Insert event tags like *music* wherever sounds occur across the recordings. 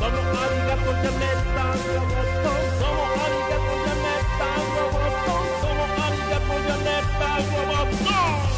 Somos arigato, ya metal, robot. Somos arigato, ya Internet bag of God.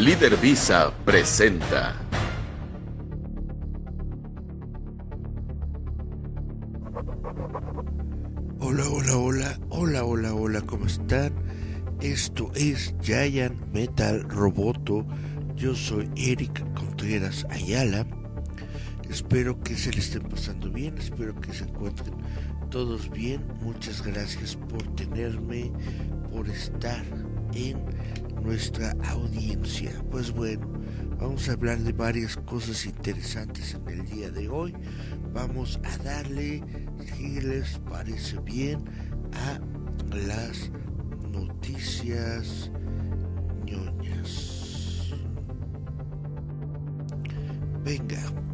Líder Visa presenta. Hola, hola, hola, hola, hola, hola, ¿cómo están? Esto es Giant Metal Roboto. Yo soy Eric Contreras Ayala. Espero que se le estén pasando bien, espero que se encuentren todos bien. Muchas gracias por tenerme, por estar en nuestra audiencia. Pues bueno, vamos a hablar de varias cosas interesantes en el día de hoy. Vamos a darle, si les parece bien, a las noticias ñoñas. Venga.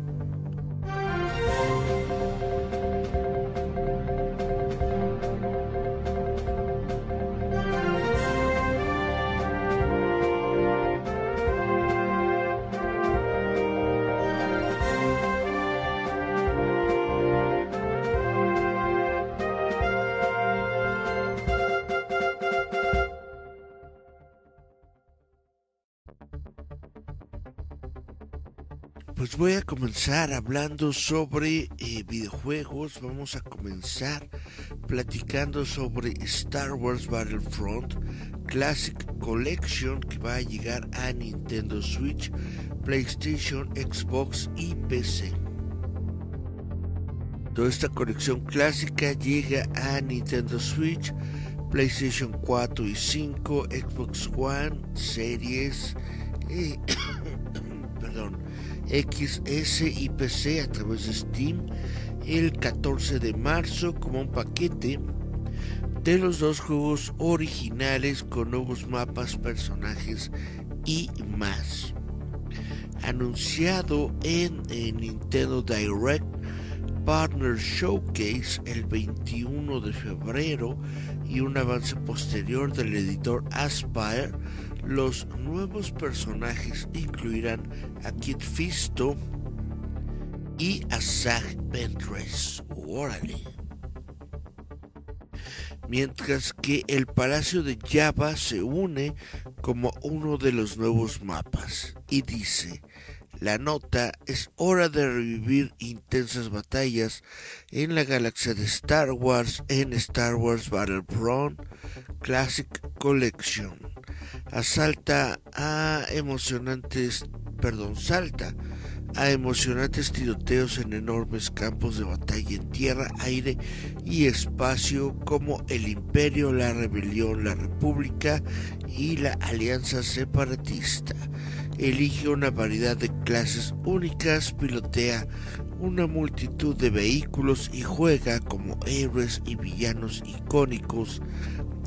Pues voy a comenzar hablando sobre eh, videojuegos. Vamos a comenzar platicando sobre Star Wars Battlefront Classic Collection que va a llegar a Nintendo Switch, PlayStation, Xbox y PC. Toda esta colección clásica llega a Nintendo Switch, PlayStation 4 y 5, Xbox One, Series, eh, *coughs* perdón, XS PC a través de Steam el 14 de marzo como un paquete de los dos juegos originales con nuevos mapas, personajes y más. Anunciado en, Nintendo Direct Partner Showcase el 21 de febrero y un avance posterior del editor Aspire, los nuevos personajes incluirán a Kid Fisto y a Zach Ventress. Mientras que el Palacio de Java se une como uno de los nuevos mapas y dice, la nota es hora de revivir intensas batallas en la galaxia de Star Wars en Star Wars Battlefront Classic Collection. Asalta a emocionantes, perdón, salta a emocionantes tiroteos en enormes campos de batalla en tierra, aire y espacio como el Imperio, la Rebelión, la República y la Alianza Separatista. Elige una variedad de clases únicas, pilotea una multitud de vehículos y juega como héroes y villanos icónicos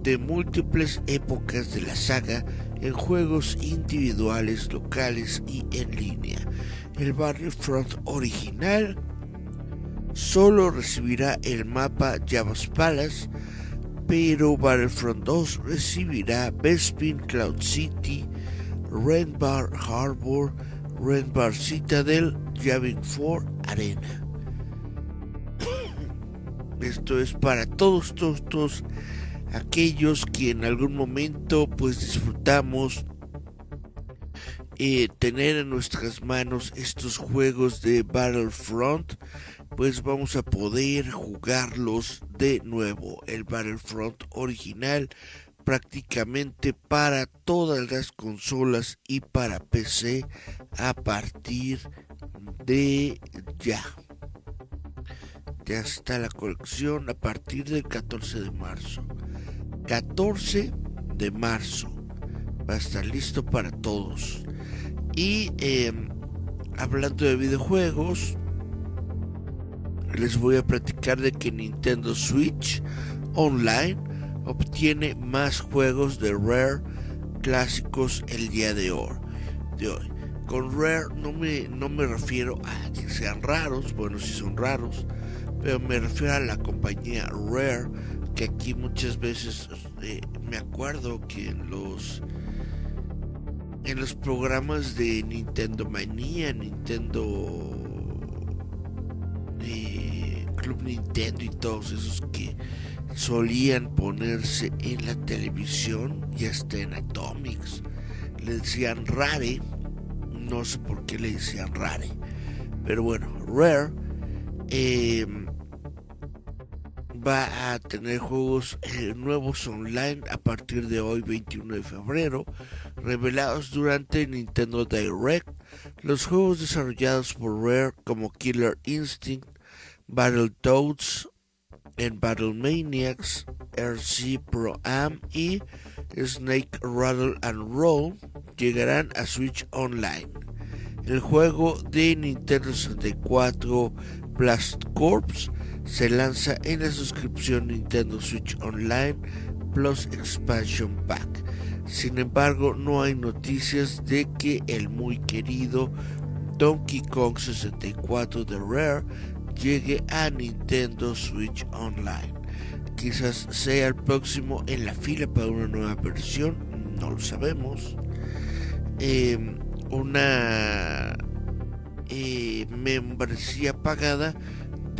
de múltiples épocas de la saga en juegos individuales, locales y en línea. El Battlefront original solo recibirá el mapa Java's Palace, pero Battlefront 2 recibirá Bespin Cloud City, Bar Harbor, Bar Citadel, Yavin 4 Arena. *coughs* Esto es para todos, todos, todos aquellos que en algún momento pues disfrutamos eh, tener en nuestras manos estos juegos de Battlefront pues vamos a poder jugarlos de nuevo el Battlefront original prácticamente para todas las consolas y para PC a partir de ya. Ya está la colección a partir del 14 de marzo. 14 de marzo va a estar listo para todos. Y em, hablando de videojuegos, les voy a platicar de que Nintendo Switch Online obtiene más juegos de Rare clásicos el día de hoy. De hoy. Con Rare no me, no me refiero a que sean raros, bueno, si son raros, pero me refiero a la compañía Rare, que aquí muchas veces eh, me acuerdo que en los en los programas de Nintendo Manía, Nintendo eh, Club Nintendo y todos esos que solían ponerse en la televisión y hasta en Atomics. Le decían Rare, no sé por qué le decían Rare, pero bueno, Rare em, va a tener juegos eh, nuevos online a partir de hoy 21 de febrero, revelados durante Nintendo Direct. Los juegos desarrollados por Rare como Killer Instinct, Battletoads, en Battle Maniacs, RC Pro Am y Snake Rattle and Roll llegarán a Switch Online. El juego de Nintendo 64 Blast Corps se lanza en la suscripción Nintendo Switch Online Plus Expansion Pack. Sin embargo, no hay noticias de que el muy querido Donkey Kong 64 de Rare llegue a Nintendo Switch Online. Quizás sea el próximo en la fila para una nueva versión, no lo sabemos. Em, una eh, membresía pagada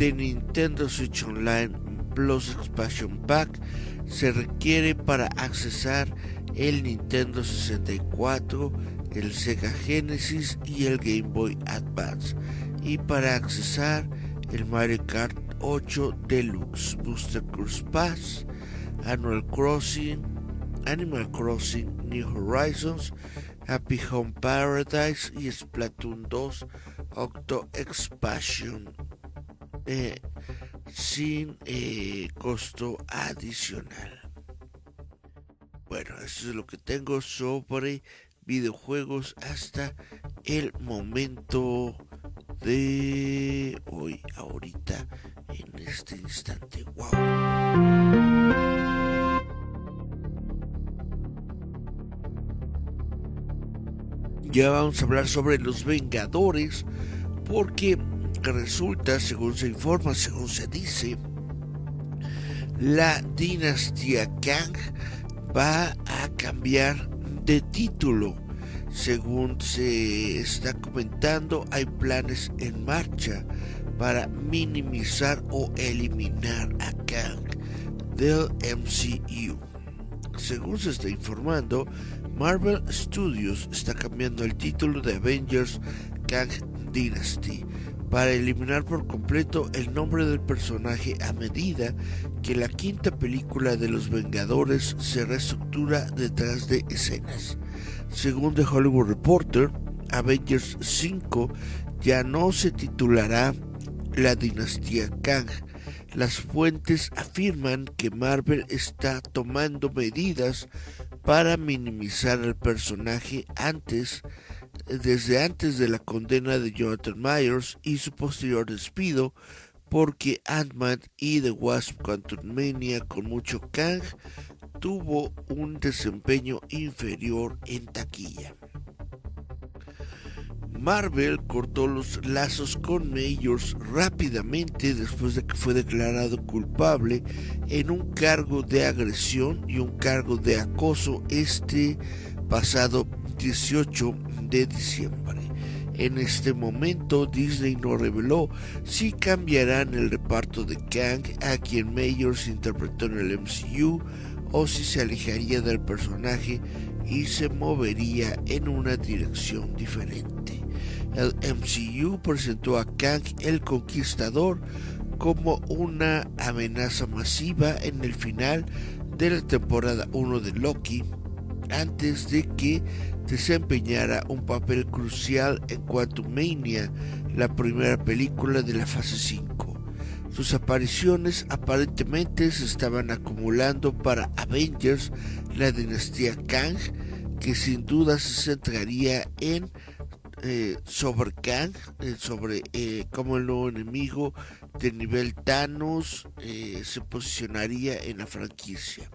de Nintendo Switch Online Plus Expansion Pack se requiere para accesar el Nintendo 64, el Sega Genesis y el Game Boy Advance. Y para accesar el Mario Kart 8 Deluxe, Booster Cruise Pass, Annual Crossing, Animal Crossing New Horizons, Happy Home Paradise y Splatoon 2 Octo Expansion eh, sin eh, costo adicional. Bueno, eso es lo que tengo sobre videojuegos hasta el momento de hoy, ahorita, en este instante. ¡Wow! Ya vamos a hablar sobre los Vengadores, porque resulta, según se informa, según se dice, la dinastía Kang va a cambiar de título. Según se está comentando, hay planes en marcha para minimizar o eliminar a Kang del MCU. Según se está informando, Marvel Studios está cambiando el título de Avengers Kang Dynasty para eliminar por completo el nombre del personaje a medida que la quinta película de los Vengadores se reestructura detrás de escenas. Según The Hollywood Reporter, Avengers 5 ya no se titulará la dinastía Kang. Las fuentes afirman que Marvel está tomando medidas para minimizar al personaje antes desde antes de la condena de Jonathan Myers y su posterior despido porque Ant-Man y The Wasp Quantumania con mucho Kang tuvo un desempeño inferior en taquilla. Marvel cortó los lazos con Mayors rápidamente después de que fue declarado culpable en un cargo de agresión y un cargo de acoso este pasado 18 de diciembre. En este momento Disney no reveló si cambiarán el reparto de Kang a quien Mayors interpretó en el MCU o si se alejaría del personaje y se movería en una dirección diferente. El MCU presentó a Kang el Conquistador como una amenaza masiva en el final de la temporada 1 de Loki antes de que desempeñara un papel crucial en Quantumania, la primera película de la fase 5. Sus apariciones aparentemente se estaban acumulando para Avengers, la dinastía Kang, que sin duda se centraría en eh, sobre Kang, eh, sobre eh, cómo el nuevo enemigo de nivel Thanos se posicionaría en la franquicia.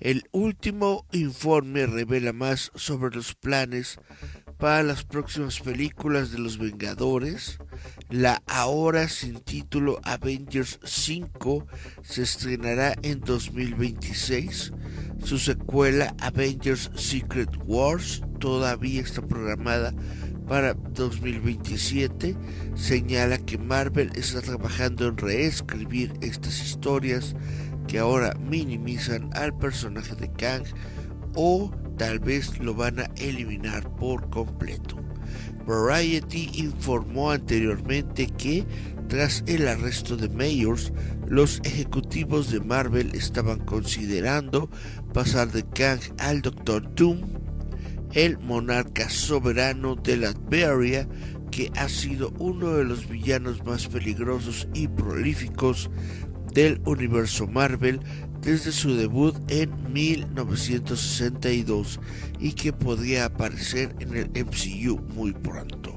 El último informe revela más sobre los planes para las próximas películas de los Vengadores. La ahora sin título Avengers 5 se estrenará en 2026. Su secuela Avengers Secret Wars todavía está programada para 2027. Señala que Marvel está trabajando en reescribir estas historias que ahora minimizan al personaje de Kang o tal vez lo van a eliminar por completo. Variety informó anteriormente que tras el arresto de Mayors, los ejecutivos de Marvel estaban considerando pasar de Kang al Doctor Doom, el monarca soberano de Latveria, que ha sido uno de los villanos más peligrosos y prolíficos del universo Marvel desde su debut en 1962 y que podría aparecer en el MCU muy pronto.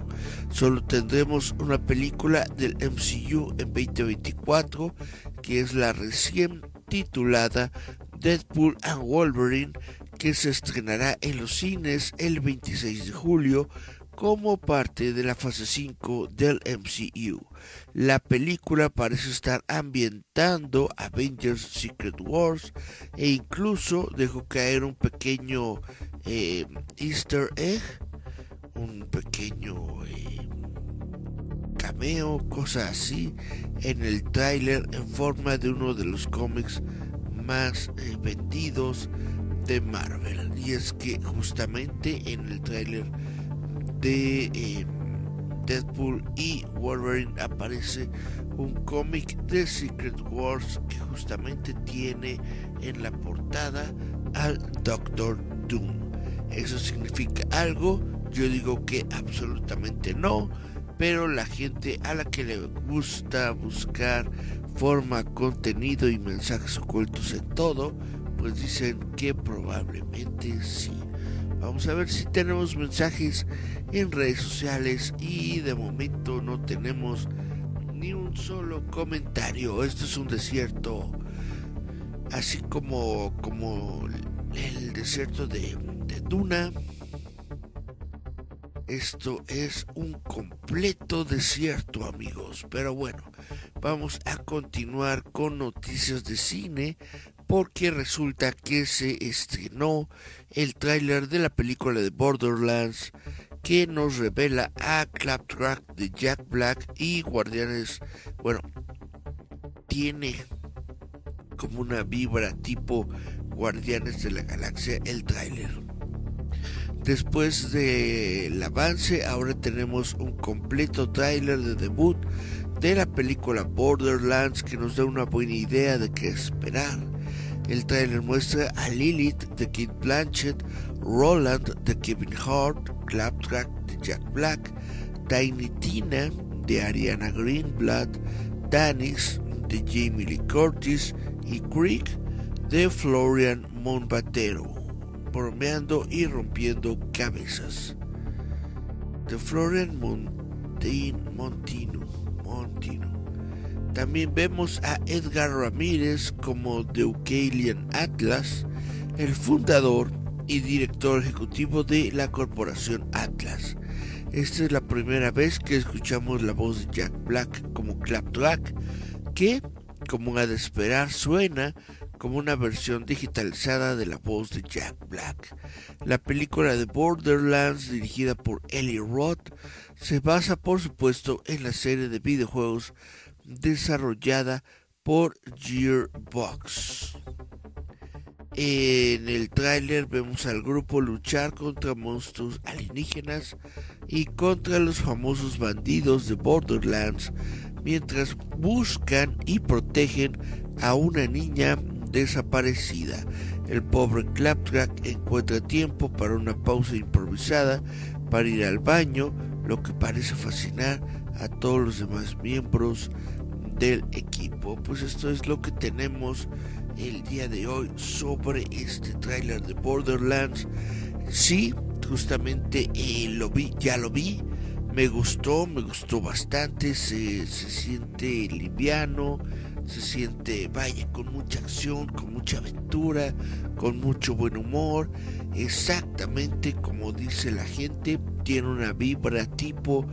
Solo tendremos una película del MCU en 2024 que es la recién titulada Deadpool and Wolverine que se estrenará en los cines el 26 de julio como parte de la fase 5 del MCU. La película parece estar ambientando Avengers Secret Wars e incluso dejó caer un pequeño eh, easter egg, un pequeño eh, cameo, cosa así, en el tráiler en forma de uno de los cómics más eh, vendidos de Marvel. Y es que justamente en el tráiler de Deadpool y Wolverine aparece un cómic de Secret Wars que justamente tiene en la portada al Doctor Doom. ¿Eso significa algo? Yo digo que absolutamente no, pero la gente a la que le gusta buscar forma, contenido y mensajes ocultos en todo, pues dicen que probablemente sí. Vamos a ver si tenemos mensajes en redes sociales y de momento no tenemos ni un solo comentario. Esto es un desierto así como, como el desierto de, de Duna. Esto es un completo desierto, amigos. Pero bueno, vamos a continuar con noticias de cine porque resulta que se estrenó el tráiler de la película de Borderlands que nos revela a Claptrap de Jack Black y Guardianes, bueno, tiene como una vibra tipo Guardianes de la Galaxia el tráiler. Después del avance, ahora tenemos un completo tráiler de debut de la película Borderlands que nos da una buena idea de qué esperar. El tráiler muestra a Lilith de Kate Blanchett, Roland de Kevin Hart, Claptrap de Jack Black, Tiny Tina de Ariana Greenblatt, Danis de Jamie Lee Curtis y Creek de Florian Monbatero bromeando y rompiendo cabezas. De Florian Montin, Montino, Montino. También vemos a Edgar Ramírez como Deucalian Atlas, el fundador y director ejecutivo de la corporación Atlas. Esta es la primera vez que escuchamos la voz de Jack Black como Claptrap, que, como ha de esperar, suena como una versión digitalizada de la voz de Jack Black. La película de Borderlands, dirigida por Eli Roth, se basa por supuesto en la serie de videojuegos desarrollada por Gearbox. En el tráiler vemos al grupo luchar contra monstruos alienígenas y contra los famosos bandidos de Borderlands mientras buscan y protegen a una niña desaparecida. El pobre Claptrap encuentra tiempo para una pausa improvisada para ir al baño, lo que parece fascinar a todos los demás miembros del equipo. Pues esto es lo que tenemos el día de hoy sobre este tráiler de Borderlands. Sí, justamente eh, lo vi, ya lo vi. Me gustó, me gustó bastante, se, se siente liviano, se siente, vaya, con mucha acción, con mucha aventura, con mucho buen humor, exactamente como dice la gente, tiene una vibra tipo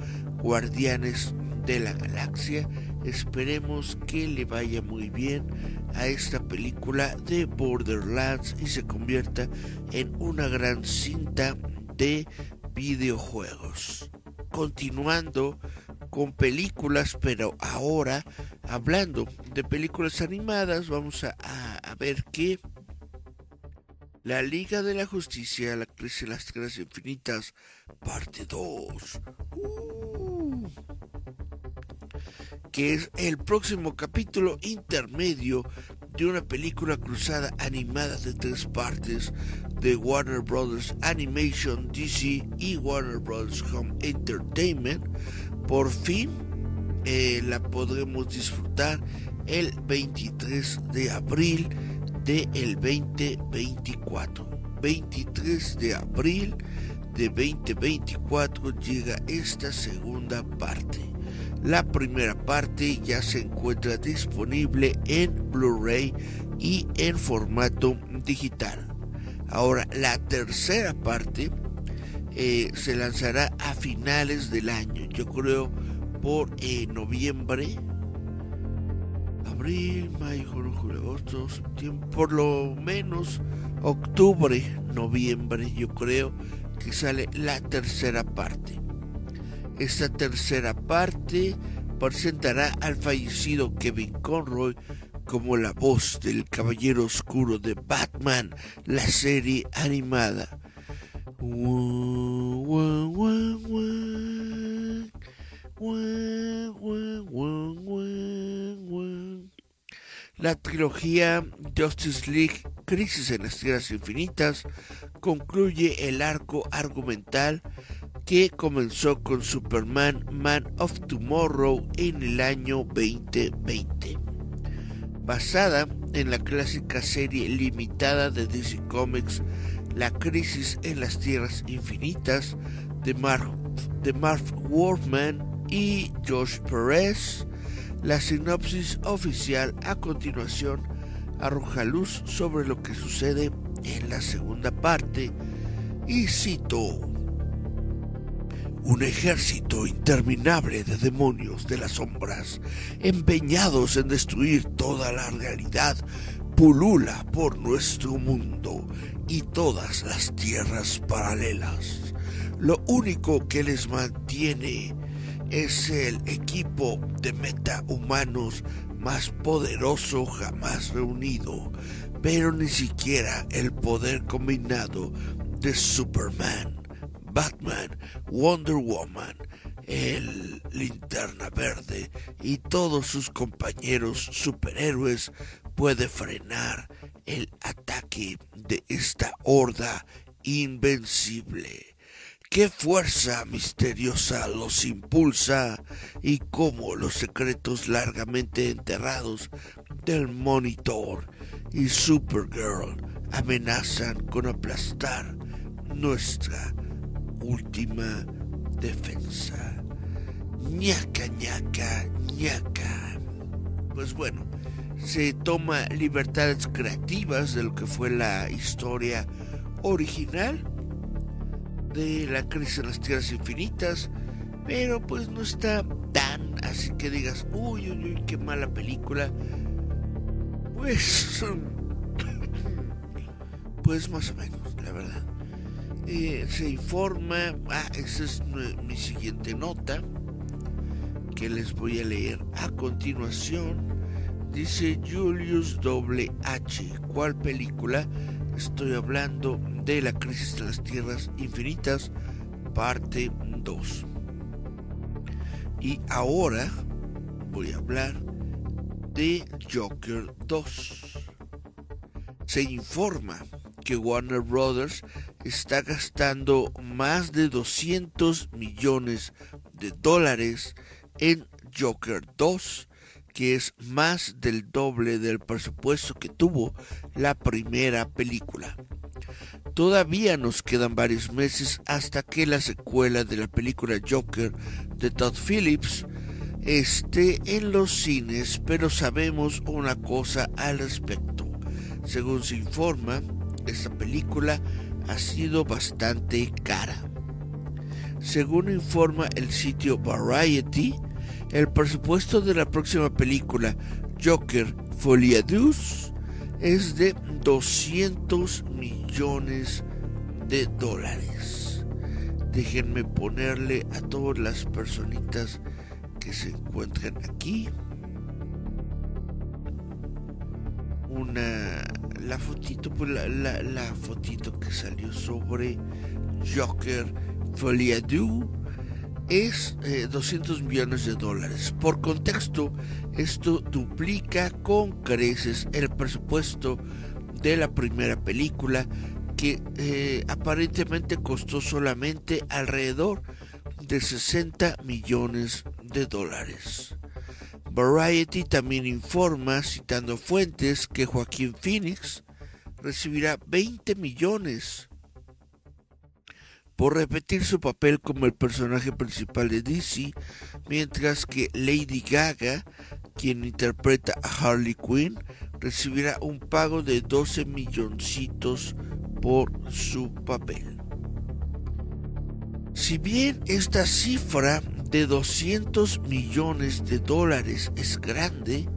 Guardianes de la Galaxia. Esperemos que le vaya muy bien a esta película de Borderlands y se convierta en una gran cinta de videojuegos. Continuando con películas, pero ahora hablando de películas animadas, vamos a, ver que la Liga de la Justicia, la crisis de las Tierras Infinitas, parte 2. Uh. Que es el próximo capítulo intermedio de una película cruzada animada de tres partes de Warner Brothers Animation, DC y Warner Brothers Home Entertainment, por fin eh, la podremos disfrutar el 23 de abril del 2024. 23 de abril de 2024 llega esta segunda parte. La primera parte ya se encuentra disponible en Blu-ray y en formato digital. Ahora la tercera parte eh, se lanzará a finales del año, yo creo por eh, noviembre, abril, mayo, junio, julio, agosto, septiembre, por lo menos octubre, noviembre, yo creo que sale la tercera parte. Esta tercera parte presentará al fallecido Kevin Conroy como la voz del Caballero Oscuro de Batman, la serie animada. La trilogía Justice League Crisis en las Tierras Infinitas concluye el arco argumental que comenzó con Superman Man of Tomorrow en el año 2020. Basada en la clásica serie limitada de DC Comics la crisis en las tierras infinitas de Mark, de Mark Wolfman y Josh Perez. La sinopsis oficial a continuación arroja luz sobre lo que sucede en la segunda parte y cito. Un ejército interminable de demonios de las sombras, empeñados en destruir toda la realidad, pulula por nuestro mundo y todas las tierras paralelas. Lo único que les mantiene es el equipo de metahumanos más poderoso jamás reunido, pero ni siquiera el poder combinado de Superman Batman, Wonder Woman, el Linterna Verde y todos sus compañeros superhéroes puede frenar el ataque de esta horda invencible. ¿Qué fuerza misteriosa los impulsa y cómo los secretos largamente enterrados del Monitor y Supergirl amenazan con aplastar nuestra última defensa. ñaca, ñaca, ñaca. Pues bueno, se toma libertades creativas de lo que fue la historia original de la crisis en las tierras infinitas, pero pues no está tan así que digas, uy, uy, uy, qué mala película. Pues, *laughs* pues más o menos, la verdad. Eh, se informa, ah, esa es mi siguiente nota que les voy a leer a continuación. Dice Julius H. ¿Cuál película? Estoy hablando de la crisis de las tierras infinitas, parte 2. Y ahora voy a hablar de Joker 2. Se informa que Warner Brothers está gastando más de 200 millones de dólares en Joker 2, que es más del doble del presupuesto que tuvo la primera película. Todavía nos quedan varios meses hasta que la secuela de la película Joker de Todd Phillips esté en los cines, pero sabemos una cosa al respecto. Según se informa, esta película ha sido bastante cara. Según informa el sitio Variety, el presupuesto de la próxima película Joker Foliadus es de 200 millones de dólares. Déjenme ponerle a todas las personitas que se encuentran aquí una la fotito pues la, la, fotito que salió sobre Joker Foliadu es 200 eh, millones de dólares. Por contexto, esto duplica con creces el presupuesto de la primera película que eh, aparentemente costó solamente alrededor de 60 millones de dólares. Variety también informa, citando fuentes, que Joaquín Phoenix recibirá 20 millones por repetir su papel como el personaje principal de DC, mientras que Lady Gaga, quien interpreta a Harley Quinn, recibirá un pago de 12 milloncitos por su papel. Si bien esta cifra de 200 millones de dólares es grande,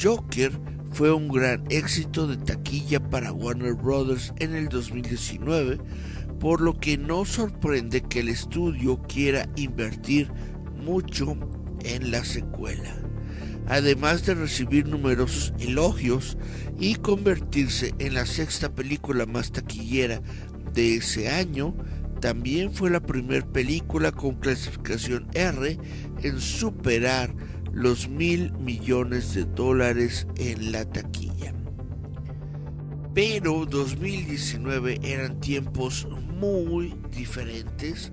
Joker fue un gran éxito de taquilla para Warner Brothers en el 2019, por lo que no sorprende que el estudio quiera invertir mucho en la secuela. Además de recibir numerosos elogios y convertirse en la sexta película más taquillera de ese año, también fue la primera película con clasificación R en superar los mil millones de dólares en la taquilla. Pero 2019 eran tiempos muy diferentes.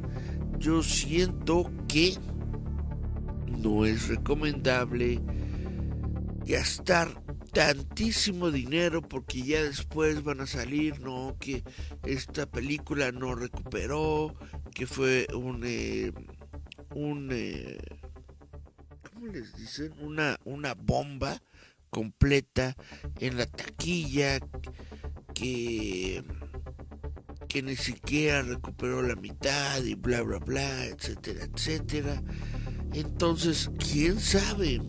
Yo siento que no es recomendable gastar tantísimo dinero porque ya después van a salir, no, que esta película no recuperó, que fue un, eh, un, eh, ¿cómo les dicen? Una, una bomba completa en la taquilla, que que ni siquiera recuperó la mitad y bla bla bla, etcétera, etcétera. Entonces, quién sabe,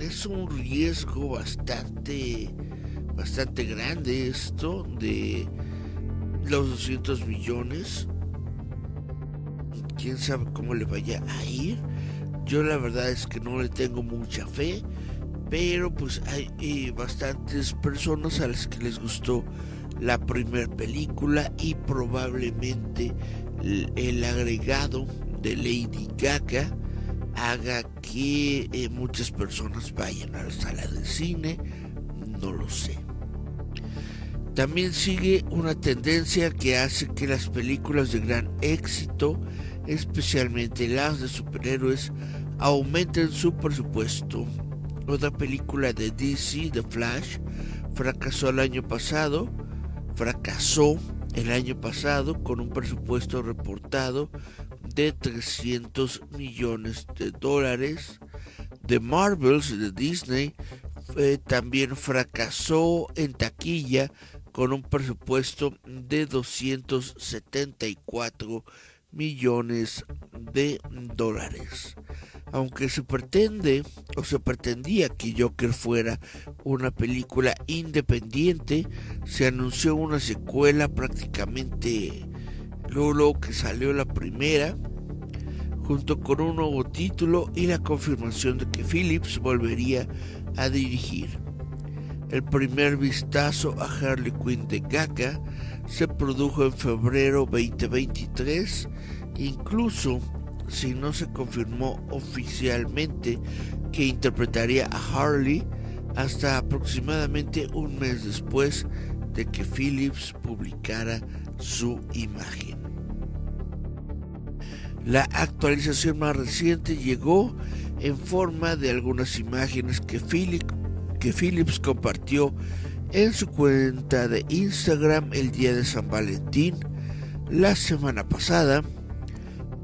es un riesgo bastante, bastante grande esto de los 200 millones. Quién sabe cómo le vaya a ir. Yo la verdad es que no le tengo mucha fe, pero pues hay eh, bastantes personas a las que les gustó la primera película y probablemente el, agregado de Lady Gaga haga que eh, muchas personas vayan a la sala de cine, no lo sé. También sigue una tendencia que hace que las películas de gran éxito, especialmente las de superhéroes, aumenten su presupuesto. Otra película de DC, The Flash, fracasó el año pasado, fracasó el año pasado con un presupuesto reportado de 300 millones de dólares. The Marvels de Disney eh, también fracasó en taquilla con un presupuesto de 274 millones de dólares. Aunque se pretende o se pretendía que Joker fuera una película independiente, se anunció una secuela prácticamente luego que salió la primera, junto con un nuevo título y la confirmación de que Phillips volvería a dirigir. El primer vistazo a Harley Quinn de Gaga se produjo en febrero 2023, incluso si no se confirmó oficialmente que interpretaría a Harley hasta aproximadamente un mes después de que Phillips publicara su imagen. La actualización más reciente llegó en forma de algunas imágenes que Phillips que Phillips compartió en su cuenta de Instagram el día de San Valentín la semana pasada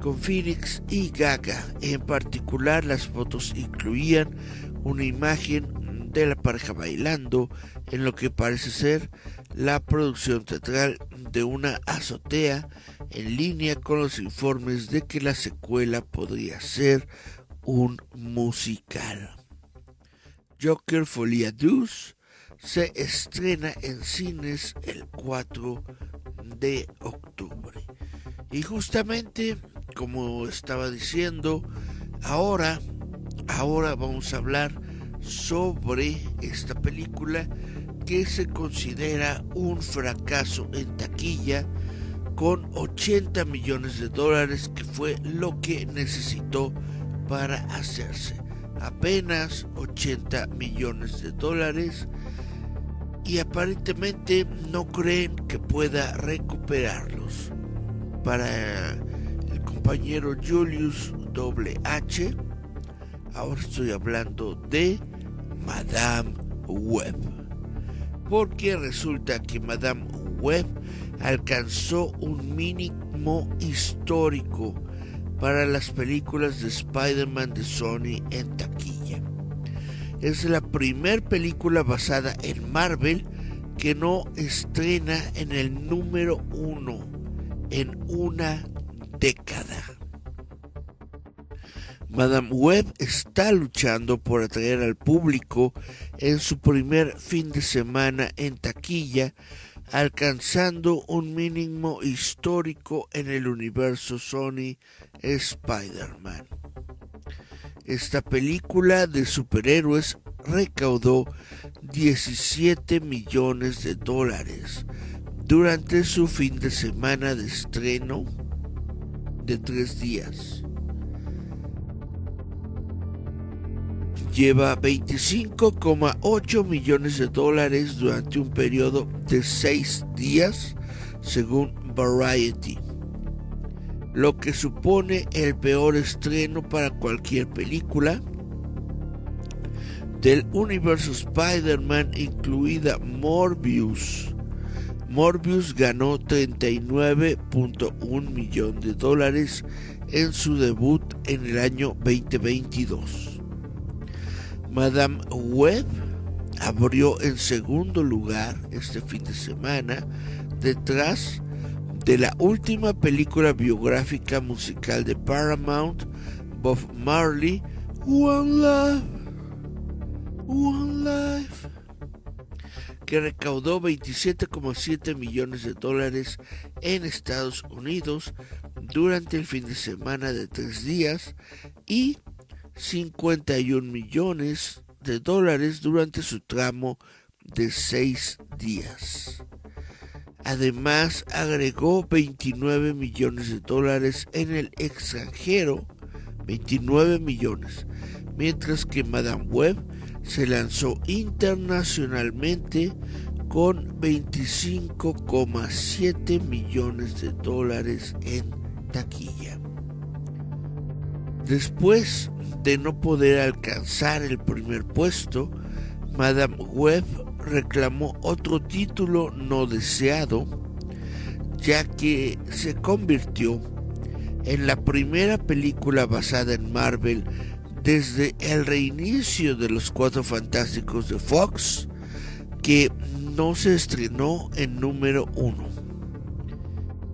con Phoenix y Gaga. En particular las fotos incluían una imagen de la pareja bailando en lo que parece ser la producción teatral de una azotea en línea con los informes de que la secuela podría ser un musical. Joker Folia 2 se estrena en cines el 4 de octubre. Y justamente, como estaba diciendo, ahora, ahora vamos a hablar sobre esta película que se considera un fracaso en taquilla con 80 millones de dólares que fue lo que necesitó para hacerse apenas 80 millones de dólares y aparentemente no creen que pueda recuperarlos. Para el compañero Julius H, ahora estoy hablando de Madame Web. Porque resulta que Madame Web alcanzó un mínimo histórico para las películas de Spider-Man de Sony en taquilla. Es la primera película basada en Marvel que no estrena en el número uno en una década. Madame Web está luchando por atraer al público en su primer fin de semana en taquilla alcanzando un mínimo histórico en el universo Sony Spider-Man. Esta película de superhéroes recaudó 17 millones de dólares durante su fin de semana de estreno de tres días. Lleva 25,8 millones de dólares durante un periodo de 6 días, según Variety, lo que supone el peor estreno para cualquier película del universo Spider-Man, incluida Morbius. Morbius ganó 39.1 millones de dólares en su debut en el año 2022. Madame Web abrió en segundo lugar este fin de semana detrás de la última película biográfica musical de Paramount, Bob Marley, One Love, One Life, que recaudó 27,7 millones de dólares en Estados Unidos durante el fin de semana de tres días y 51 millones de dólares durante su tramo de seis días. Además, agregó 29 millones de dólares en el extranjero, 29 millones, mientras que Madame Web se lanzó internacionalmente con 25,7 millones de dólares en taquilla. Después de no poder alcanzar el primer puesto, Madame Web reclamó otro título no deseado, ya que se convirtió en la primera película basada en Marvel desde el reinicio de los Cuatro Fantásticos de Fox que no se estrenó en número uno.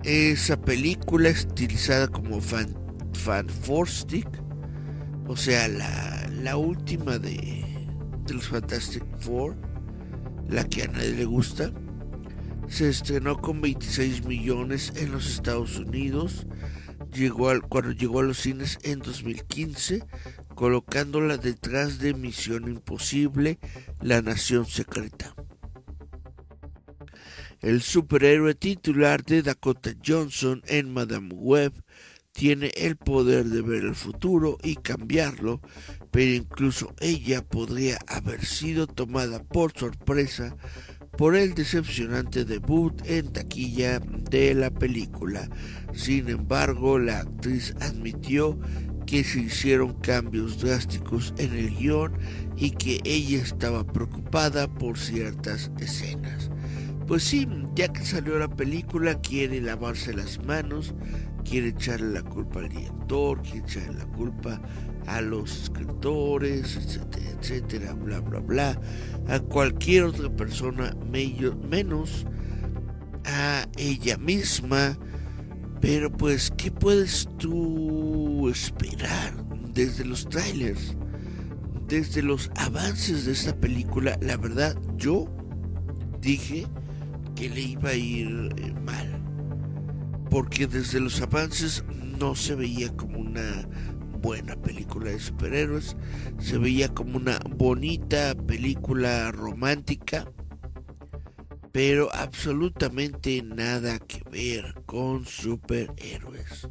Esa película estilizada como fan o sea, la, la última de, los Fantastic Four, la que a nadie le gusta, se estrenó con 26 millones en los Estados Unidos, llegó al, cuando llegó a los cines en 2015, colocándola detrás de Misión Imposible, La Nación Secreta. El superhéroe titular de Dakota Johnson en Madame Web tiene el poder de ver el futuro y cambiarlo, pero incluso ella podría haber sido tomada por sorpresa por el decepcionante debut en taquilla de la película. Sin embargo, la actriz admitió que se hicieron cambios drásticos en el guion y que ella estaba preocupada por ciertas escenas. Pues sí, ya que salió la película, quiere lavarse las manos, quiere echarle la culpa al director, quiere echarle la culpa a los escritores, etcétera, etcétera, bla, bla, bla, a cualquier otra persona menos a ella misma. Pero pues, ¿qué puedes tú esperar desde los trailers? Desde los avances de esta película, la verdad, yo dije que le iba a ir eh, mal porque desde los avances no se veía como una buena película de superhéroes, se veía como una bonita película romántica, pero absolutamente nada que ver con superhéroes.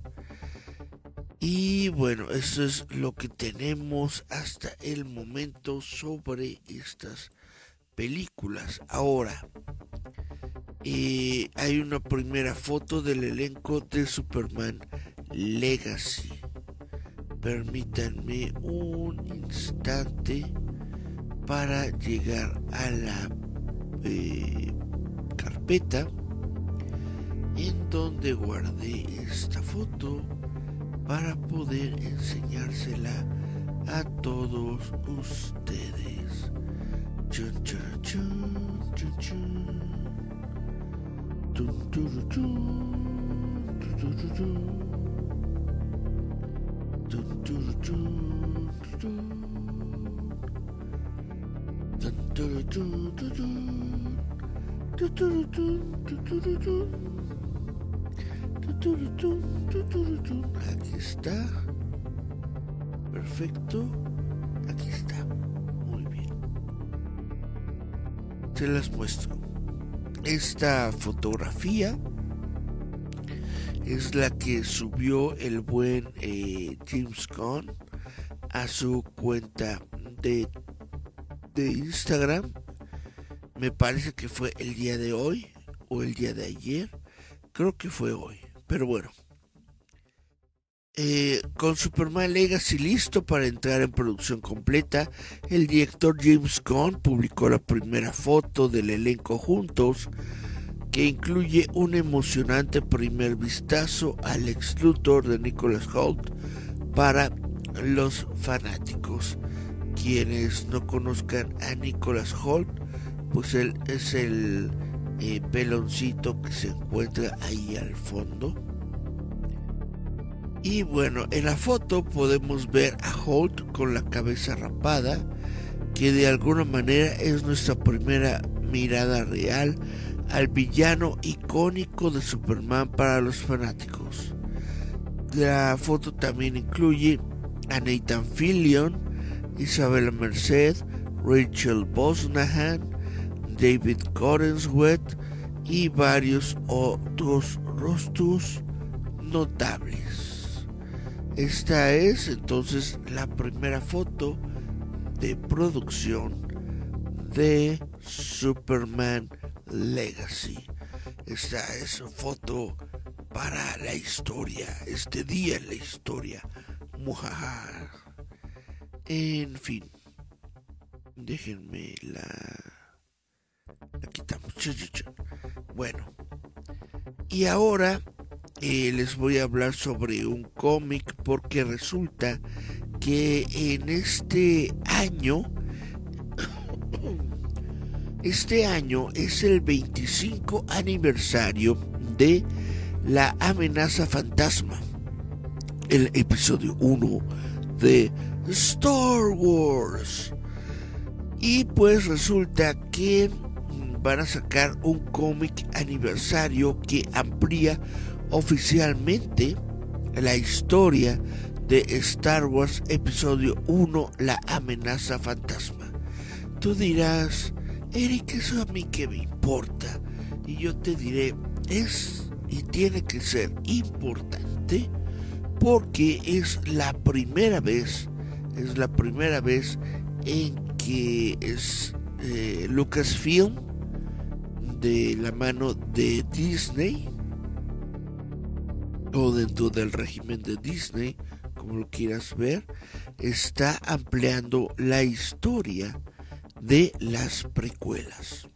Y bueno, eso es lo que tenemos hasta el momento sobre estas películas. Ahora, hay una primera foto del elenco de Superman Legacy. Permítanme un instante para llegar a la eh, carpeta en donde guardé esta foto para poder enseñársela a todos ustedes. Aquí está. Perfecto. Aquí está. Muy bien. Se las muestro. Esta fotografía es la que subió el buen eh, James Gunn a su cuenta de, de Instagram. Me parece que fue el día de hoy o el día de ayer. Creo que fue hoy. Pero bueno, eh, con Superman Legacy listo para entrar en producción completa, el director James Gunn publicó la primera foto del elenco juntos, que incluye un emocionante primer vistazo al ex de Nicholas Holt para los fanáticos. Quienes no conozcan a Nicholas Holt, pues él es el eh, peloncito que se encuentra ahí al fondo. Y bueno, en la foto podemos ver a Holt con la cabeza rapada, que de alguna manera es nuestra primera mirada real al villano icónico de Superman para los fanáticos. La foto también incluye a Nathan Fillion, Isabella Merced, Rachel Bosnahan, David Corenswet y varios otros rostros notables. Esta es entonces la primera foto de producción de Superman Legacy. Esta es foto para la historia, este día en la historia. En fin, déjenme la, la quitamos. Bueno, y ahora eh, les voy a hablar sobre un cómic porque resulta que en este año *coughs* este año es el 25 aniversario de La amenaza fantasma, el episodio 1 de Star Wars. Y pues resulta que van a sacar un cómic aniversario que amplía oficialmente la historia de Star Wars Episodio 1, La amenaza fantasma. Tú dirás, Eric, eso a mí que me importa. Y yo te diré, es y tiene que ser importante porque es la primera vez, es la primera vez en que es eh, Lucasfilm de la mano de Disney o dentro del régimen de Disney, como lo quieras ver, está ampliando la historia de las precuelas.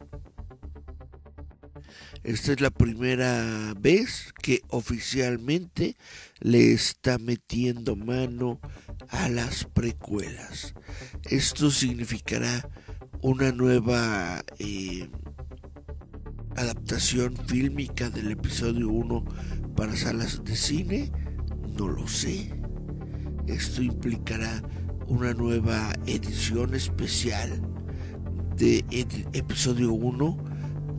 Esta es la primera vez que oficialmente le está metiendo mano a las precuelas. Esto significará una nueva eh, adaptación fílmica del episodio 1 para salas de cine. No lo sé. Esto implicará una nueva edición especial de episodio 1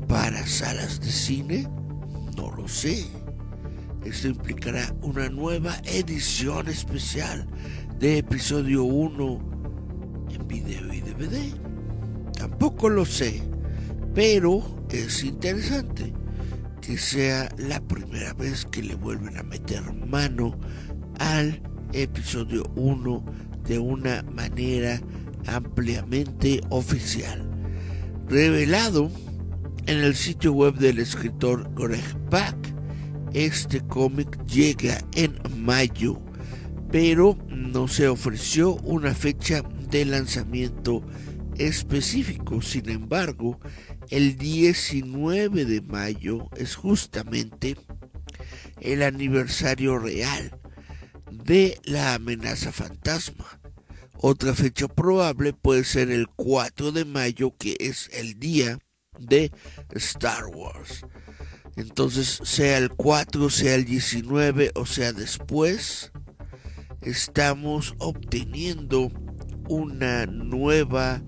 para salas de cine? No lo sé. Esto implicará una nueva edición especial de episodio 1 en video y DVD. Tampoco lo sé, pero es interesante que sea la primera vez que le vuelven a meter mano al episodio 1 de una manera ampliamente oficial revelado en el sitio web del escritor Greg Pak. Este cómic llega en mayo, pero no se ofreció una fecha de lanzamiento específico. Sin embargo, el 19 de mayo es justamente el aniversario real de la amenaza fantasma otra fecha probable puede ser el 4 de mayo, que es el día de Star Wars. Entonces, sea el 4, sea el 19 o sea después, estamos obteniendo una nueva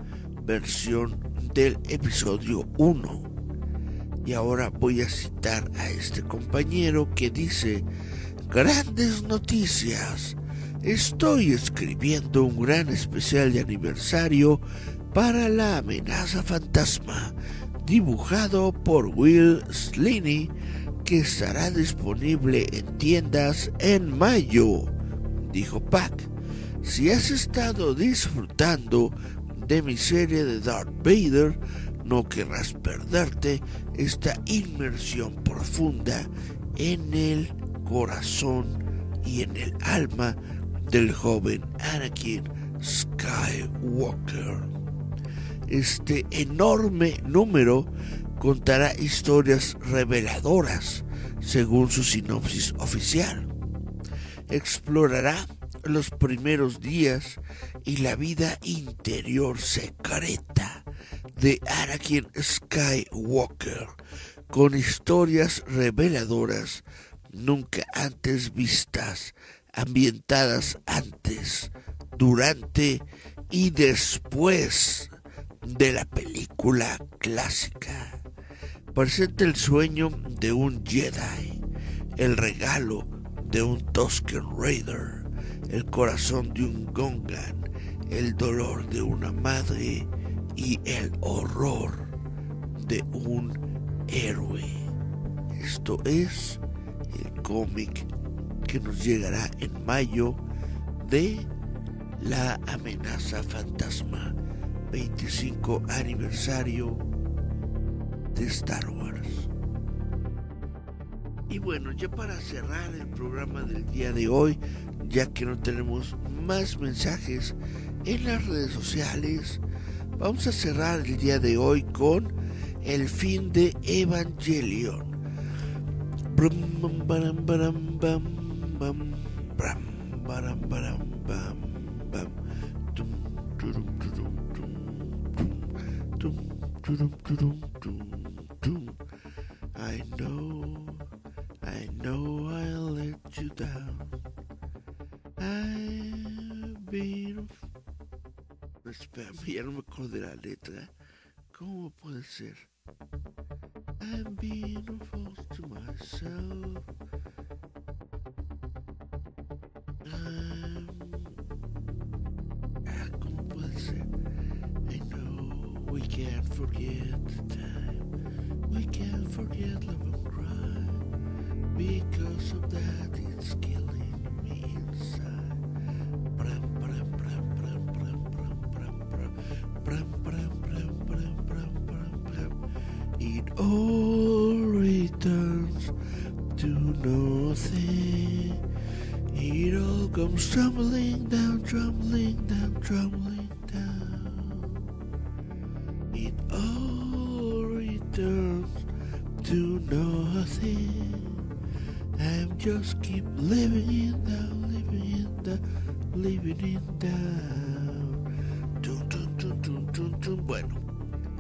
versión del episodio 1. Y ahora voy a citar a este compañero que dice, grandes noticias Estoy escribiendo un gran especial de aniversario para la amenaza fantasma, dibujado por Will Slaney, que estará disponible en tiendas en mayo, dijo Pac. Si has estado disfrutando de mi serie de Darth Vader, no querrás perderte esta inmersión profunda en el corazón y en el alma del joven Anakin Skywalker. Este enorme número contará historias reveladoras según su sinopsis oficial. Explorará los primeros días y la vida interior secreta de Anakin Skywalker, con historias reveladoras nunca antes vistas, ambientadas antes, durante y después de la película clásica. Presenta el sueño de un Jedi, el regalo de un Tusken Raider, el corazón de un Gongan, el dolor de una madre y el horror de un héroe. Esto es el cómic que nos llegará en mayo de La amenaza fantasma 25 aniversario de Star Wars. Y bueno, ya para cerrar el programa del día de hoy, ya que no tenemos más mensajes en las redes sociales, vamos a cerrar el día de hoy con el fin de Evangelion. I know, I know I let you down. I've been. Espérame, ya no me acuerdo de la letra. ¿Cómo puede ser? I'm being false to myself. I'm... Ah, ¿Cómo puede ser? I know we can't forget the time. We can't forget love and cry. Because of that, it's killing all comes tumbling down, tumbling down, tumbling down. It all returns to nothing. I'm just keep living in down, living in down, living in down. Tum, tum, tum. Bueno,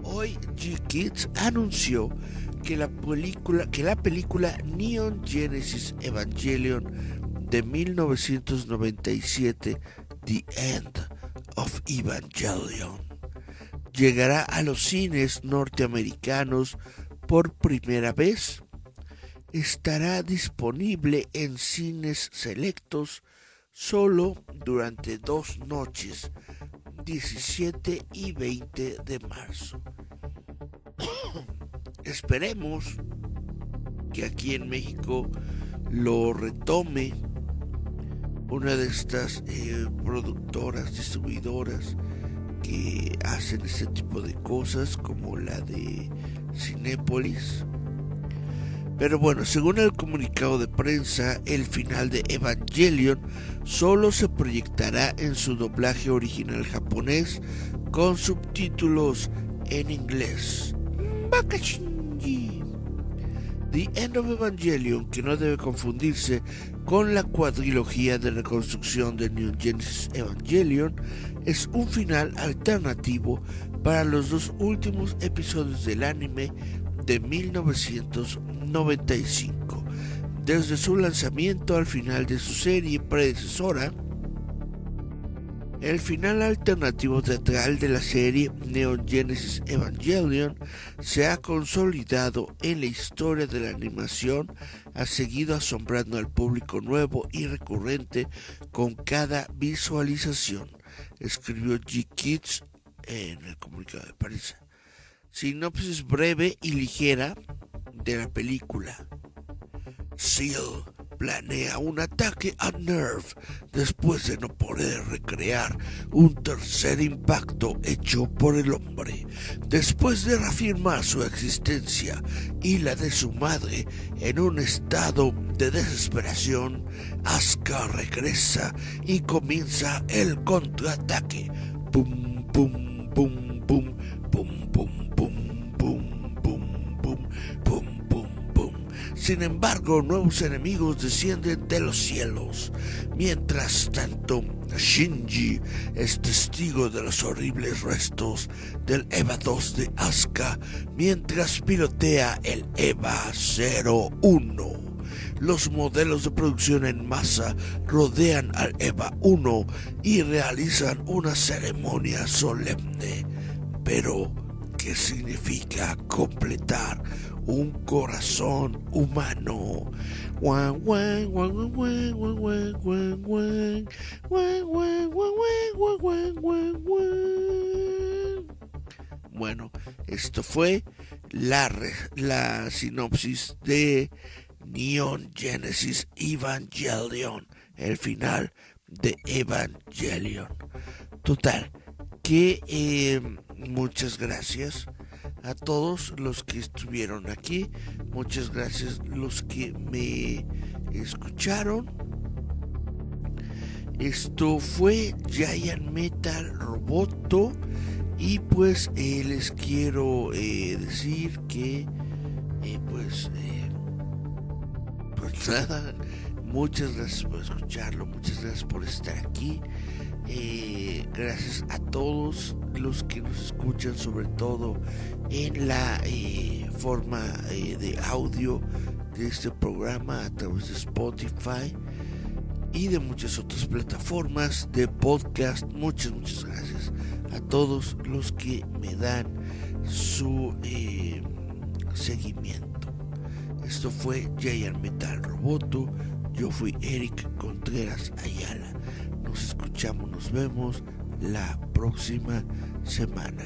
hoy G-Kids anunció que la película, que la película Neon Genesis Evangelion de 1997, The End of Evangelion, llegará a los cines norteamericanos por primera vez. Estará disponible en cines selectos solo durante dos noches, 17 y 20 de marzo. *coughs* Esperemos que aquí en México lo retome una de estas eh, productoras, distribuidoras que hacen ese tipo de cosas como la de Cinépolis. Pero bueno, según el comunicado de prensa, el final de Evangelion solo se proyectará en su doblaje original japonés con subtítulos en inglés. Bakashinji. The End of Evangelion, que no debe confundirse con la cuadrilogía de reconstrucción de New Genesis Evangelion, es un final alternativo para los dos últimos episodios del anime de 1995. Desde su lanzamiento al final de su serie predecesora, el final alternativo teatral de la serie Neon Genesis Evangelion se ha consolidado en la historia de la animación, ha seguido asombrando al público nuevo y recurrente con cada visualización, escribió G. Kids en el comunicado de París. Sinopsis breve y ligera de la película. Seal planea un ataque a Nerve después de no poder recrear un tercer impacto hecho por el hombre. Después de reafirmar su existencia y la de su madre en un estado de desesperación, Asuka regresa y comienza el contraataque. Pum, pum, pum, pum, Sin embargo, nuevos enemigos descienden de los cielos. Mientras tanto, Shinji es testigo de los horribles restos del EVA 2 de Asuka mientras pilotea el EVA 01. Los modelos de producción en masa rodean al EVA 1 y realizan una ceremonia solemne. Pero, ¿qué significa completar un corazón humano? Bueno, esto fue la, la sinopsis de Neon Genesis Evangelion, el final de Evangelion. Total, que eh, muchas gracias a todos los que estuvieron aquí, muchas gracias los que me escucharon. Esto fue Giant Metal Roboto y pues eh, les quiero eh, decir que pues pues *laughs* nada, muchas gracias por escucharlo, muchas gracias por estar aquí. Eh, gracias a todos los que nos escuchan, sobre todo en la eh, forma eh, de audio de este programa a través de Spotify y de muchas otras plataformas de podcast. Muchas, muchas gracias a todos los que me dan su seguimiento. Esto fue Giant Metal Roboto. Yo fui Eric Contreras Ayala. Nos escuchamos, nos vemos la próxima semana.